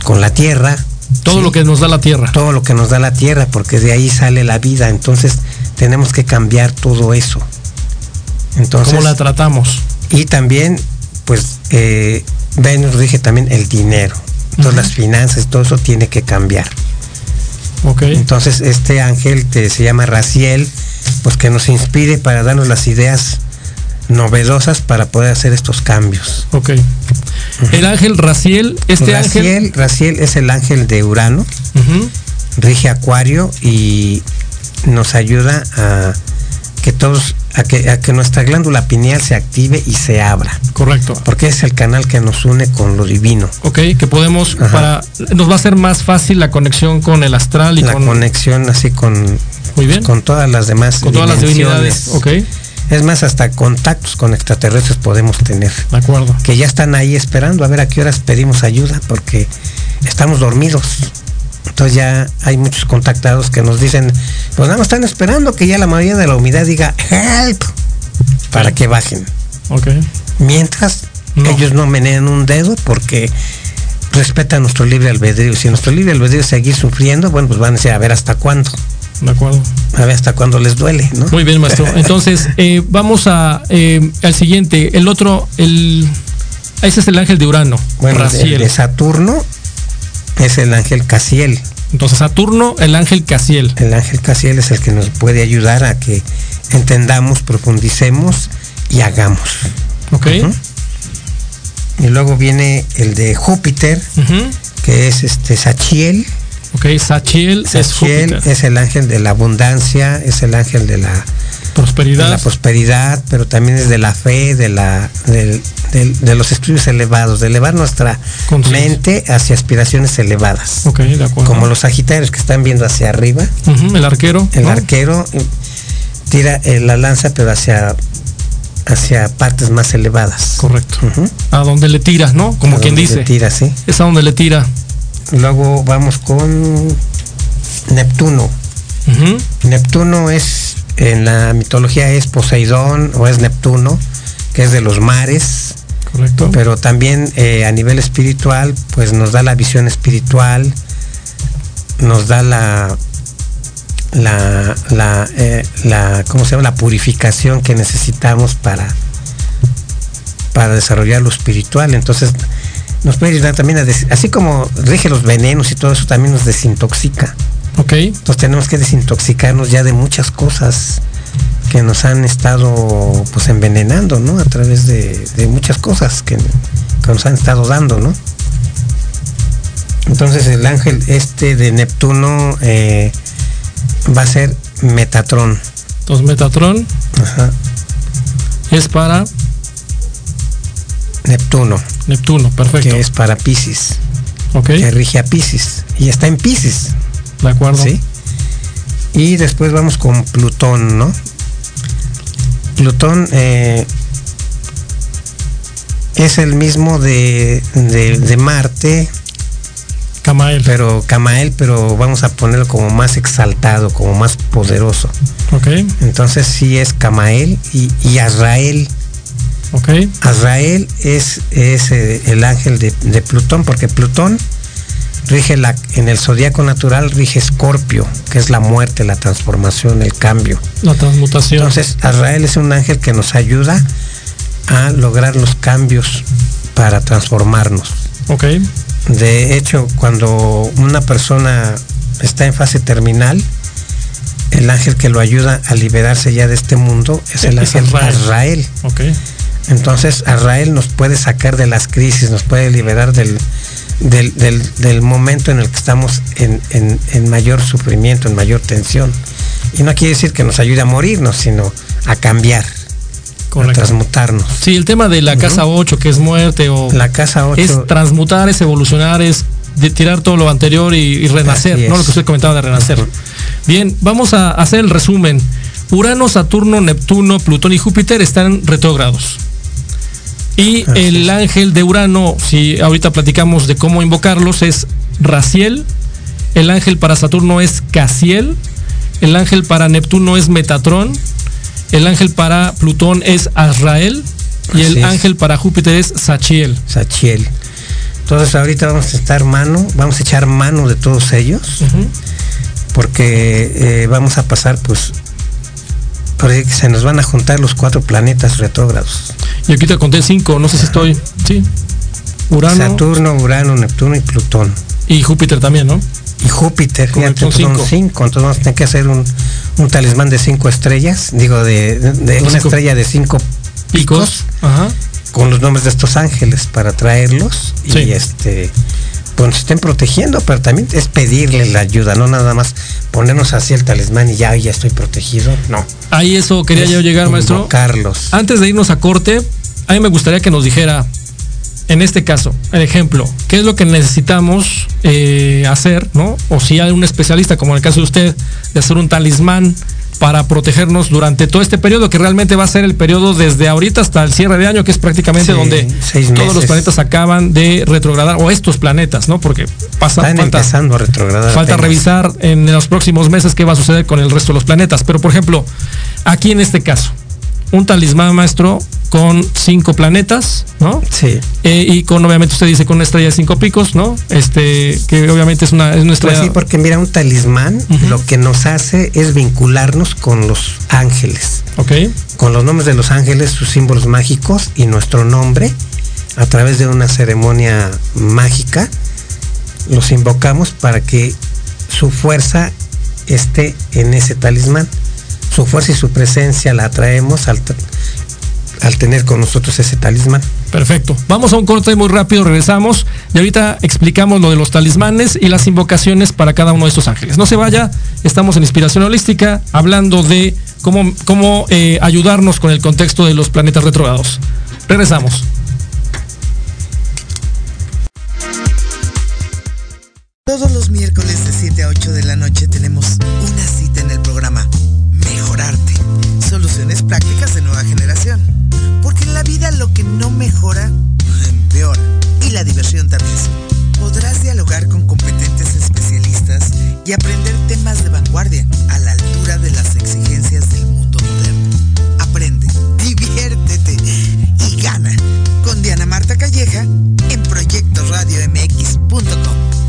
S2: con la tierra.
S1: Todo lo que nos da la tierra.
S2: Todo lo que nos da la tierra, porque de ahí sale la vida. Entonces tenemos que cambiar todo eso.
S1: Entonces, ¿Cómo la tratamos?
S2: Y también, pues, eh, Venus rige también el dinero. Todas las finanzas, todo eso tiene que cambiar.
S1: Okay.
S2: Entonces, este ángel que se llama Raciel, pues que nos inspire para darnos las ideas novedosas para poder hacer estos cambios.
S1: Ok. El ángel Raciel, este ángel.
S2: Raciel es el ángel de Urano, rige Acuario y nos ayuda a que todos, a que, a que nuestra glándula pineal se active y se abra.
S1: Correcto.
S2: Porque es el canal que nos une con lo divino.
S1: Ok, que podemos, para, nos va a ser más fácil la conexión con el astral y
S2: la conexión así con,
S1: Muy bien.
S2: con todas las demás.
S1: Con todas las divinidades. Ok.
S2: Es más, hasta contactos con extraterrestres podemos tener.
S1: De acuerdo.
S2: Que ya están ahí esperando a ver a qué horas pedimos ayuda, porque estamos dormidos. Entonces ya hay muchos contactados que nos dicen, pues nada más están esperando que ya la mayoría de la humedad diga help para que bajen.
S1: Ok.
S2: Mientras ellos no menean un dedo porque respetan nuestro libre albedrío. Si nuestro libre albedrío seguir sufriendo, bueno, pues van a decir, a ver hasta cuándo.
S1: De acuerdo.
S2: A ver hasta cuándo les duele, ¿no?
S1: Muy bien, maestro. [LAUGHS] Entonces, eh, vamos a eh, al siguiente. El otro, el ese es el ángel de Urano.
S2: Bueno, el de Saturno es el ángel Casiel.
S1: Entonces, Saturno, el ángel Casiel.
S2: El ángel Casiel es el que nos puede ayudar a que entendamos, profundicemos y hagamos.
S1: Ok.
S2: Y luego viene el de Júpiter, que es este Sachiel
S1: Ok, Sachiel,
S2: es, el ángel de la abundancia, es el ángel de la
S1: prosperidad.
S2: la prosperidad, pero también es de la fe, de la de los estudios elevados, de elevar nuestra mente hacia aspiraciones elevadas.
S1: Ok, de acuerdo.
S2: Como los sagitarios que están viendo hacia arriba.
S1: el arquero.
S2: El arquero eh, tira eh, la lanza, pero hacia hacia partes más elevadas.
S1: Correcto. A donde le tira, ¿no? Como quien dice. Le
S2: tira, sí.
S1: Es a donde le tira.
S2: Luego vamos con Neptuno. Neptuno es, en la mitología es Poseidón o es Neptuno, que es de los mares.
S1: Correcto.
S2: Pero también eh, a nivel espiritual, pues nos da la visión espiritual, nos da la la, la, eh, la ¿cómo se llama? la purificación que necesitamos para para desarrollar lo espiritual. Entonces, nos puede ayudar también a, así como rige los venenos y todo eso, también nos desintoxica.
S1: Ok.
S2: Entonces tenemos que desintoxicarnos ya de muchas cosas que nos han estado pues envenenando, ¿no? A través de, muchas cosas que, nos han estado dando, ¿no? Entonces el ángel este de Neptuno eh, va a ser Metatrón.
S1: Entonces Metatrón
S2: Ajá.
S1: es para
S2: Neptuno.
S1: Neptuno, perfecto.
S2: Que es para Pisces.
S1: Ok.
S2: Que rige a Pisces. Y está en Pisces.
S1: De acuerdo.
S2: Sí. Y después vamos con Plutón, ¿no? Plutón eh, es el mismo de, de, Marte.
S1: Camael.
S2: Pero Camael, pero vamos a ponerlo como más exaltado, como más poderoso.
S1: Ok.
S2: Entonces sí es Camael y, y Azrael
S1: Okay.
S2: Azrael es, es eh, el ángel de, Plutón, porque Plutón rige la, en el zodiaco natural rige Escorpio, que es la muerte, la transformación, el cambio.
S1: La transmutación.
S2: Entonces, Azrael es un ángel que nos ayuda a lograr los cambios para transformarnos.
S1: Ok.
S2: De hecho, cuando una persona está en fase terminal, el ángel que lo ayuda a liberarse ya de este mundo es el
S1: Es
S2: ángel
S1: Azrael.
S2: Azrael.
S1: Ok.
S2: Entonces, Azrael nos puede sacar de las crisis, nos puede liberar del, del, del- del momento en el que estamos en, en- en mayor sufrimiento, en mayor tensión. Y no quiere decir que nos ayude a morirnos, sino a cambiar, a
S1: Correcto.
S2: transmutarnos.
S1: Sí, el tema de la casa 8, que es muerte o
S2: La casa 8
S1: es transmutar, es evolucionar, es de tirar todo lo anterior y, y renacer, ¿no? Lo que usted comentaba de renacer. Bien, vamos a hacer el resumen. Urano, Saturno, Neptuno, Plutón y Júpiter están retrógrados. Y
S2: Así
S1: el
S2: es.
S1: ángel de Urano, si ahorita platicamos de cómo invocarlos, es Raciel. El ángel para Saturno es Casiel. El ángel para Neptuno es Metatrón. El ángel para Plutón es Azrael. Y el
S2: es.
S1: ángel para Júpiter es Sachiel.
S2: Sachiel. Entonces ahorita vamos a estar mano, vamos a echar mano de todos ellos, porque eh, vamos a pasar pues, se nos van a juntar los cuatro planetas retrógrados.
S1: Y aquí te conté cinco, no sé si estoy. Sí. Urano
S2: Saturno, Urano, Neptuno y Plutón.
S1: y Júpiter también, ¿no?
S2: Y Júpiter, fíjate,
S1: son cinco.
S2: cinco. Entonces vamos a tener que hacer un, un talismán de cinco estrellas, digo, de, de- de una estrella de cinco
S1: Picos.
S2: picos
S1: Ajá.
S2: con los nombres de estos ángeles para traerlos
S1: Sí.
S2: y este pues nos estén protegiendo, pero también es pedirle la ayuda, no nada más ponernos así el talismán y ya, ya estoy protegido. No.
S1: Ahí eso quería
S2: Es
S1: yo llegar, maestro.
S2: invocarlos.
S1: Antes de irnos a corte, a mí me gustaría que nos dijera, en este caso, el ejemplo, qué es lo que necesitamos eh, hacer, ¿no? O si hay un especialista, como en el caso de usted, de hacer un talismán para protegernos durante todo este periodo, que realmente va a ser el periodo desde ahorita hasta el cierre de año, que es prácticamente
S2: Sí,
S1: donde todos los planetas acaban de retrogradar, o estos planetas, ¿no? Porque pasa,
S2: Están
S1: falta,
S2: empezando a retrogradar.
S1: Falta
S2: apenas.
S1: revisar en los próximos meses qué va a suceder con el resto de los planetas. Pero, por ejemplo, aquí en este caso, un talismán maestro con cinco planetas, ¿no?
S2: Sí.
S1: Eh, y con, obviamente, usted dice con una estrella de cinco picos, ¿no? Este, que obviamente es una, es una
S2: Pues
S1: estrella.
S2: sí, porque mira, un talismán lo que nos hace es vincularnos con los ángeles,
S1: Ok.
S2: con los nombres de los ángeles, sus símbolos mágicos y nuestro nombre a través de una ceremonia mágica. Los invocamos para que su fuerza esté en ese talismán. Su fuerza y su presencia la atraemos al, tener con nosotros ese talismán.
S1: Perfecto. Vamos a un corte muy rápido, regresamos y ahorita explicamos lo de los talismanes y las invocaciones para cada uno de estos ángeles. No se vaya, estamos en Inspiración Holística hablando de cómo, cómo eh, ayudarnos con el contexto de los planetas retrogrados. Regresamos.
S4: Todos los miércoles de 7 a 8 de la noche tenemos una prácticas de nueva generación. Porque en la vida lo que no mejora, empeora. Y la diversión también. Podrás dialogar con competentes especialistas y aprender temas de vanguardia a la altura de las exigencias del mundo moderno. Aprende, diviértete y gana con Diana Marta Calleja en proyectoradiomx.com.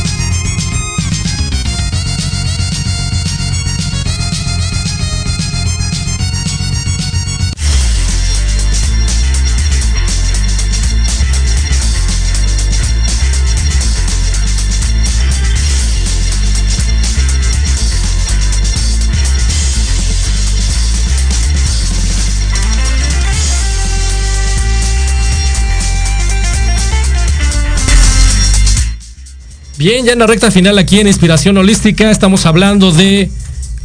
S1: Bien, ya en la recta final aquí en Inspiración Holística estamos hablando de,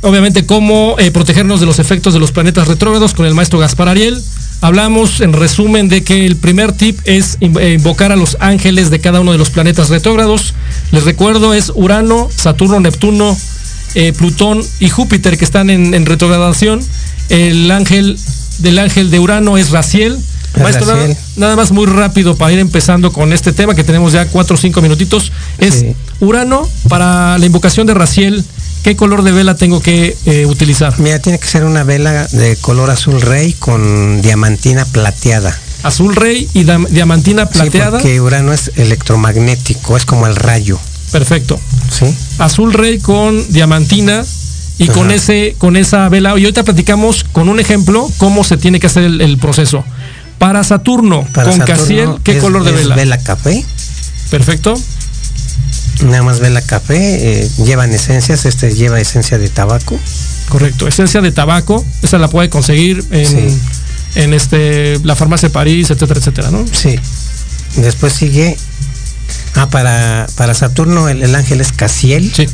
S1: obviamente, cómo eh, protegernos de los efectos de los planetas retrógrados con el maestro Gaspar Ariel. Hablamos en resumen de que el primer tip es eh, invocar a los ángeles de cada uno de los planetas retrógrados. Les recuerdo, es Urano, Saturno, Neptuno, eh, Plutón y Júpiter que están en, en retrogradación. El ángel del ángel de Urano es Raciel Maestro, nada, más muy rápido para ir empezando con este tema que tenemos ya cuatro o cinco minutitos. Es Urano para la invocación de Raciel. ¿Qué color de vela tengo que eh, utilizar?
S2: Mira, tiene que ser una vela de color azul rey con diamantina plateada.
S1: Azul rey y diamantina plateada.
S2: Sí, porque Urano es electromagnético, es como el rayo.
S1: Perfecto.
S2: Sí.
S1: Azul rey con diamantina y con ese con esa vela. Y ahorita platicamos con un ejemplo cómo se tiene que hacer el proceso. Para Saturno, con Casiel, ¿qué color de vela?
S2: Vela café.
S1: Perfecto.
S2: Nada más vela café, eh, llevan esencias, este lleva esencia de tabaco.
S1: Correcto, esencia de tabaco, esa la puede conseguir en, en este la farmacia de París, etcétera, etcétera, ¿no?
S2: Sí. Después sigue. Ah, para, para Saturno el, ángel es Casiel.
S1: Sí.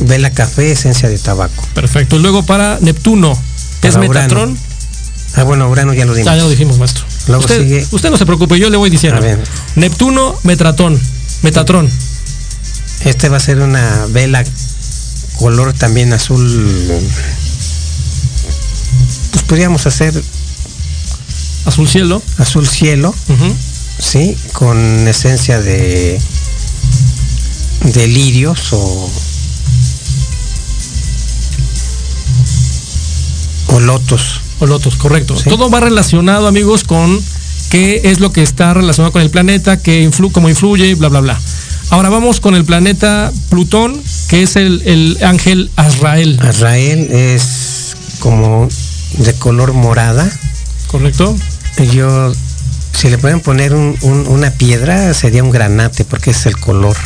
S2: Vela café, esencia de tabaco.
S1: Perfecto. Y luego para Neptuno, es Metatron.
S2: Ah, bueno, Urano ya lo
S1: dijimos. Ya, lo dijimos, maestro.
S2: Luego
S1: usted,
S2: sigue...
S1: usted no se preocupe, yo le voy diciendo. Neptuno, Metratón, Metatron.
S2: Este va a ser una vela color también azul. Pues podríamos hacer
S1: azul cielo.
S2: Azul cielo. Sí, con esencia de de lirios o o lotos.
S1: O lotos, correcto. Todo va relacionado, amigos, con qué es lo que está relacionado con el planeta, qué influ cómo influye, bla, bla, bla. Ahora vamos con el planeta Plutón, que es el, ángel Azrael.
S2: Azrael es como de color morada.
S1: Correcto.
S2: Yo, si le pueden poner una piedra, sería un granate, porque es el color.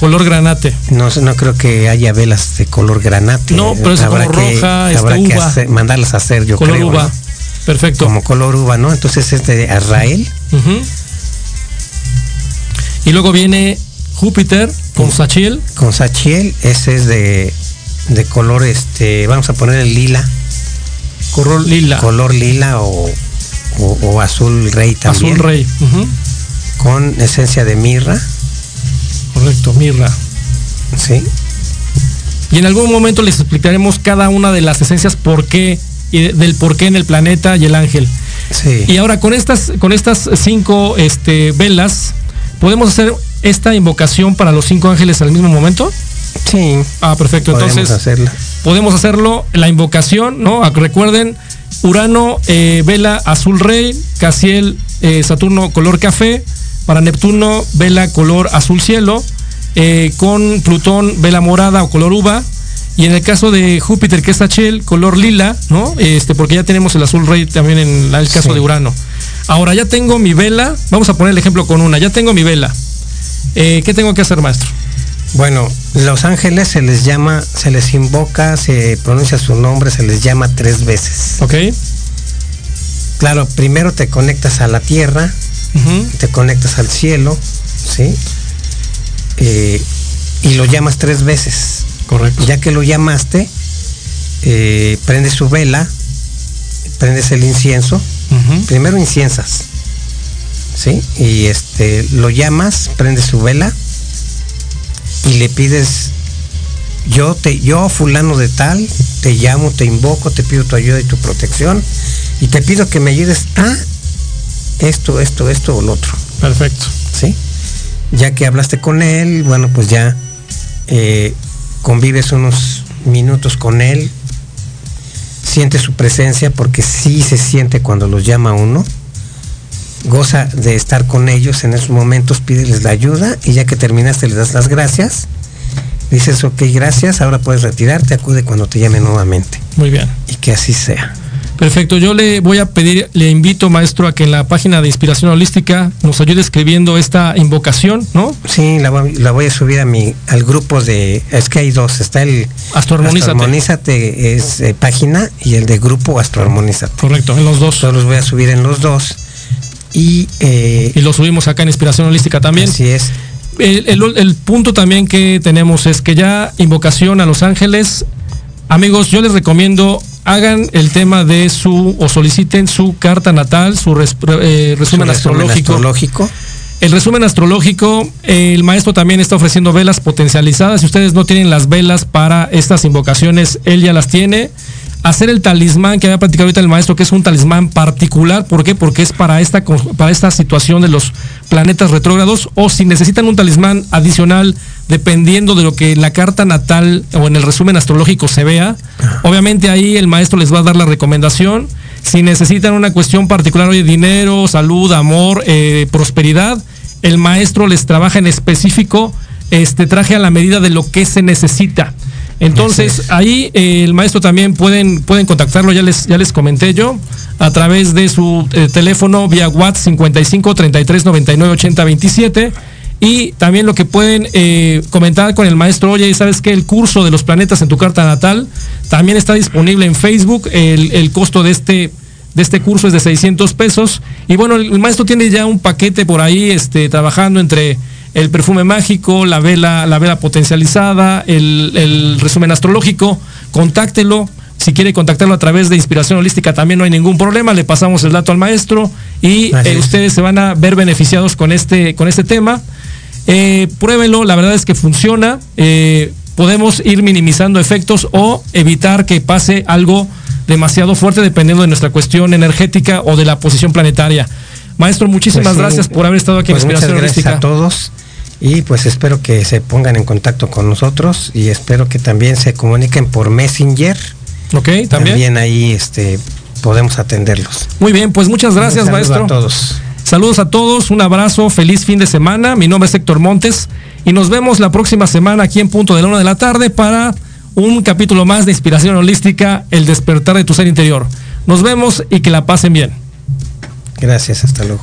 S1: Color granate.
S2: No, no creo que haya velas de color granate.
S1: No, pero es como roja,
S2: habrá
S1: que
S2: hacer, mandarlas a hacer, yo
S1: color
S2: creo.
S1: uva. Perfecto.
S2: Como color uva, ¿no? Entonces es de Azrael.
S1: Y luego viene Júpiter con Sachiel.
S2: Con Sachiel, ese es de, de color, este, vamos a poner el lila.
S1: Color lila.
S2: Color lila o, o, azul rey también.
S1: Azul rey.
S2: Con esencia de mirra.
S1: Correcto, mirra.
S2: Sí.
S1: Y en algún momento les explicaremos cada una de las esencias por qué y del por qué en el planeta y el ángel.
S2: Sí.
S1: Y ahora con estas, con estas cinco este, velas, ¿podemos hacer esta invocación para los cinco ángeles al mismo momento?
S2: Sí.
S1: Ah, perfecto.
S2: Podemos
S1: Entonces,
S2: hacerla.
S1: podemos hacerlo, la invocación, ¿no? Recuerden, Urano, eh, vela azul rey, Casiel, eh, Saturno, color café, para Neptuno, vela color azul cielo. Eh, con Plutón, vela morada o color uva. Y en el caso de Júpiter, que es Hachel, color lila, ¿no? Este, porque ya tenemos el azul rey también en el caso de Urano. Ahora ya tengo mi vela. Vamos a poner el ejemplo con una. Ya tengo mi vela. Eh, ¿Qué tengo que hacer, maestro?
S2: Bueno, los ángeles se les llama, se les invoca, se pronuncia su nombre, se les llama tres veces.
S1: Ok.
S2: Claro, primero te conectas a la tierra, te conectas al cielo, ¿sí? Eh, y lo llamas tres veces.
S1: Correcto.
S2: Ya que lo llamaste, eh, prendes su vela, prendes el incienso, primero inciensas, ¿sí? Y este, lo llamas, prendes su vela y le pides, yo te, yo fulano de tal, te llamo, te invoco, te pido tu ayuda y tu protección y te pido que me ayudes a esto, esto, esto o lo otro.
S1: Perfecto.
S2: ¿Sí? Ya que hablaste con él, bueno, pues ya eh, convives unos minutos con él, sientes su presencia porque sí se siente cuando los llama uno, goza de estar con ellos en esos momentos, pídeles la ayuda y ya que terminaste les das las gracias, dices, ok, gracias, ahora puedes retirarte, acude cuando te llame nuevamente.
S1: Muy bien.
S2: Y que así sea.
S1: Perfecto, yo le voy a pedir, le invito maestro a que en la página de Inspiración Holística nos ayude escribiendo esta invocación, ¿no?
S2: Sí, la, voy a subir a mi, al grupo de, es que hay dos, está el
S1: Astroarmonízate,
S2: es eh, página y el de grupo Astroarmonízate.
S1: Correcto, en los dos.
S2: Todos los voy a subir en los dos. Y, eh,
S1: y lo subimos acá en Inspiración Holística también.
S2: Así es.
S1: El, el punto también que tenemos es que ya invocación a los ángeles Amigos, yo les recomiendo hagan el tema de su o soliciten su carta natal, su eh, resumen, astrológico. El resumen astrológico, el maestro también está ofreciendo velas potencializadas. Si ustedes no tienen las velas para estas invocaciones, él ya las tiene hacer el talismán que había platicado ahorita el maestro, que es un talismán particular. ¿Por qué? Porque es para esta, para esta situación de los planetas retrógrados. O si necesitan un talismán adicional, dependiendo de lo que en la carta natal o en el resumen astrológico se vea, obviamente ahí el maestro les va a dar la recomendación. Si necesitan una cuestión particular, oye, dinero, salud, amor, eh, prosperidad, el maestro les trabaja en específico este traje a la medida de lo que se necesita. Entonces, ahí eh, el maestro también pueden, pueden contactarlo, ya les, ya les comenté yo, a través de su eh, teléfono vía WhatsApp 55 33 99 80 27. Y también lo que pueden eh, comentar con el maestro, oye, ¿sabes que El curso de los planetas en tu carta natal también está disponible en Facebook. El, el costo de este, de este curso es de 600 pesos. Y bueno, el, maestro tiene ya un paquete por ahí este, trabajando entre el perfume mágico, la vela, la vela potencializada, el, resumen astrológico, contáctelo. Si quiere contactarlo a través de Inspiración Holística también no hay ningún problema, le pasamos el dato al maestro y eh, ustedes se van a ver beneficiados con este, con este tema. Eh, pruébenlo, la verdad es que funciona. Eh, podemos ir minimizando efectos o evitar que pase algo demasiado fuerte dependiendo de nuestra cuestión energética o de la posición planetaria. Maestro, muchísimas pues gracias por haber estado aquí
S2: en pues Inspiración muchas gracias a todos y pues espero que se pongan en contacto con nosotros y espero que también se comuniquen por Messenger.
S1: Ok, también.
S2: También ahí este, podemos atenderlos.
S1: Muy bien, pues muchas gracias, maestro.
S2: a todos.
S1: Saludos a todos, un abrazo, feliz fin de semana. Mi nombre es Héctor Montes y nos vemos la próxima semana aquí en punto de la una de la tarde para un capítulo más de Inspiración Holística, el despertar de tu ser interior. Nos vemos y que la pasen bien.
S2: Gracias, hasta luego.